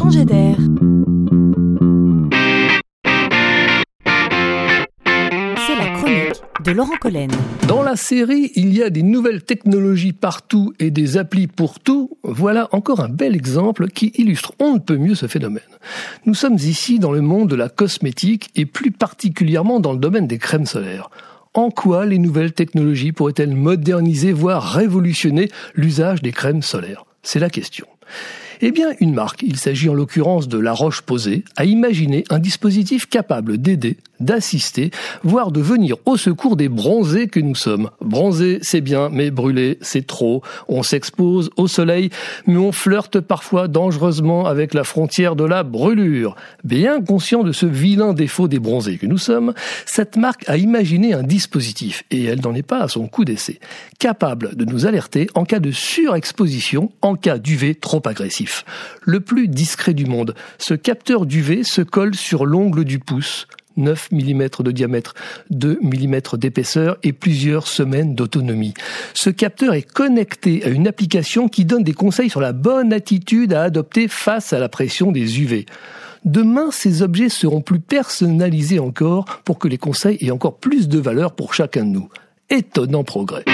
changer d'air. C'est la chronique de Laurent Collen. Dans la série, il y a des nouvelles technologies partout et des applis pour tout. Voilà encore un bel exemple qui illustre on ne peut mieux ce phénomène. Nous sommes ici dans le monde de la cosmétique et plus particulièrement dans le domaine des crèmes solaires. En quoi les nouvelles technologies pourraient-elles moderniser, voire révolutionner l'usage des crèmes solaires? C'est la question. Eh bien, une marque, il s'agit en l'occurrence de La Roche-Posay, a imaginé un dispositif capable d'aider, d'assister, voire de venir au secours des bronzés que nous sommes. Bronzés, c'est bien, mais brûler, c'est trop. On s'expose au soleil, mais on flirte parfois dangereusement avec la frontière de la brûlure. Bien conscient de ce vilain défaut des bronzés que nous sommes, cette marque a imaginé un dispositif, et elle n'en est pas à son coup d'essai, capable de nous alerter en cas de surexposition, en cas d'UV agressif le plus discret du monde. Ce capteur d'UV se colle sur l'ongle du pouce, 9 mm de diamètre, 2 mm d'épaisseur et plusieurs semaines d'autonomie. Ce capteur est connecté à une application qui donne des conseils sur la bonne attitude à adopter face à la pression des UV. Demain, ces objets seront plus personnalisés encore pour que les conseils aient encore plus de valeur pour chacun de nous. Étonnant progrès.